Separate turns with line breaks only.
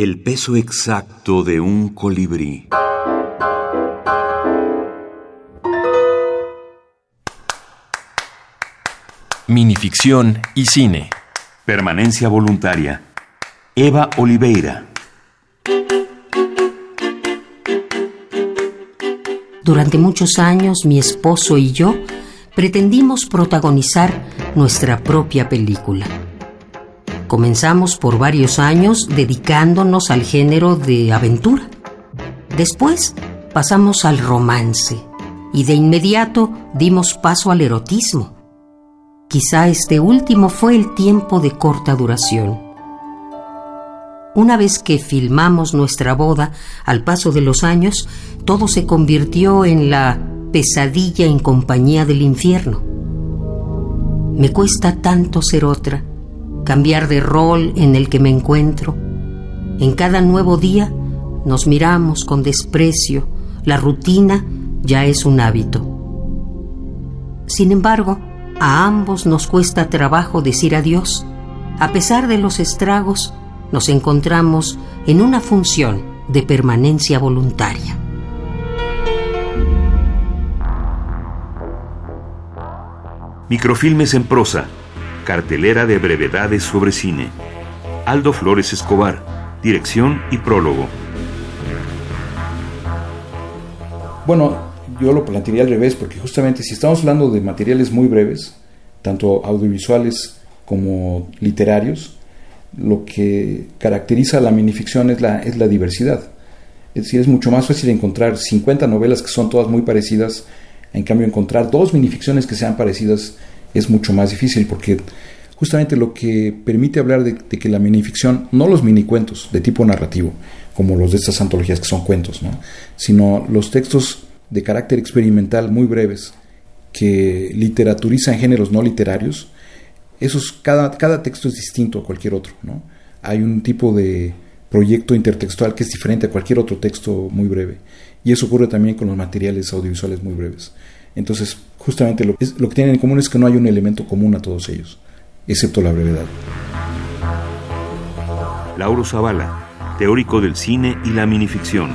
El peso exacto de un colibrí.
Minificción y cine.
Permanencia voluntaria. Eva Oliveira.
Durante muchos años mi esposo y yo pretendimos protagonizar nuestra propia película. Comenzamos por varios años dedicándonos al género de aventura. Después pasamos al romance y de inmediato dimos paso al erotismo. Quizá este último fue el tiempo de corta duración. Una vez que filmamos nuestra boda, al paso de los años, todo se convirtió en la pesadilla en compañía del infierno. Me cuesta tanto ser otra, cambiar de rol en el que me encuentro. En cada nuevo día nos miramos con desprecio, la rutina ya es un hábito. Sin embargo, a ambos nos cuesta trabajo decir adiós. A pesar de los estragos, nos encontramos en una función de permanencia voluntaria.
Microfilmes en prosa Cartelera de brevedades sobre cine. Aldo Flores Escobar. Dirección y prólogo.
Bueno, yo lo plantearía al revés, porque justamente si estamos hablando de materiales muy breves, tanto audiovisuales como literarios, lo que caracteriza a la minificción es la, es la diversidad. Es decir, es mucho más fácil encontrar 50 novelas que son todas muy parecidas, en cambio encontrar dos minificciones que sean parecidas es mucho más difícil porque justamente lo que permite hablar de, que la minificción, no los minicuentos de tipo narrativo, como los de estas antologías que son cuentos, sino los textos de carácter experimental muy breves que literaturizan géneros no literarios, cada, cada texto es distinto a cualquier otro. ¿no? Hay un tipo de proyecto intertextual que es diferente a cualquier otro texto muy breve. Y eso ocurre también con los materiales audiovisuales muy breves. Entonces, justamente lo, que tienen en común es que no hay un elemento común a todos ellos, excepto la brevedad.
Lauro Zavala, teórico del cine y la minificción.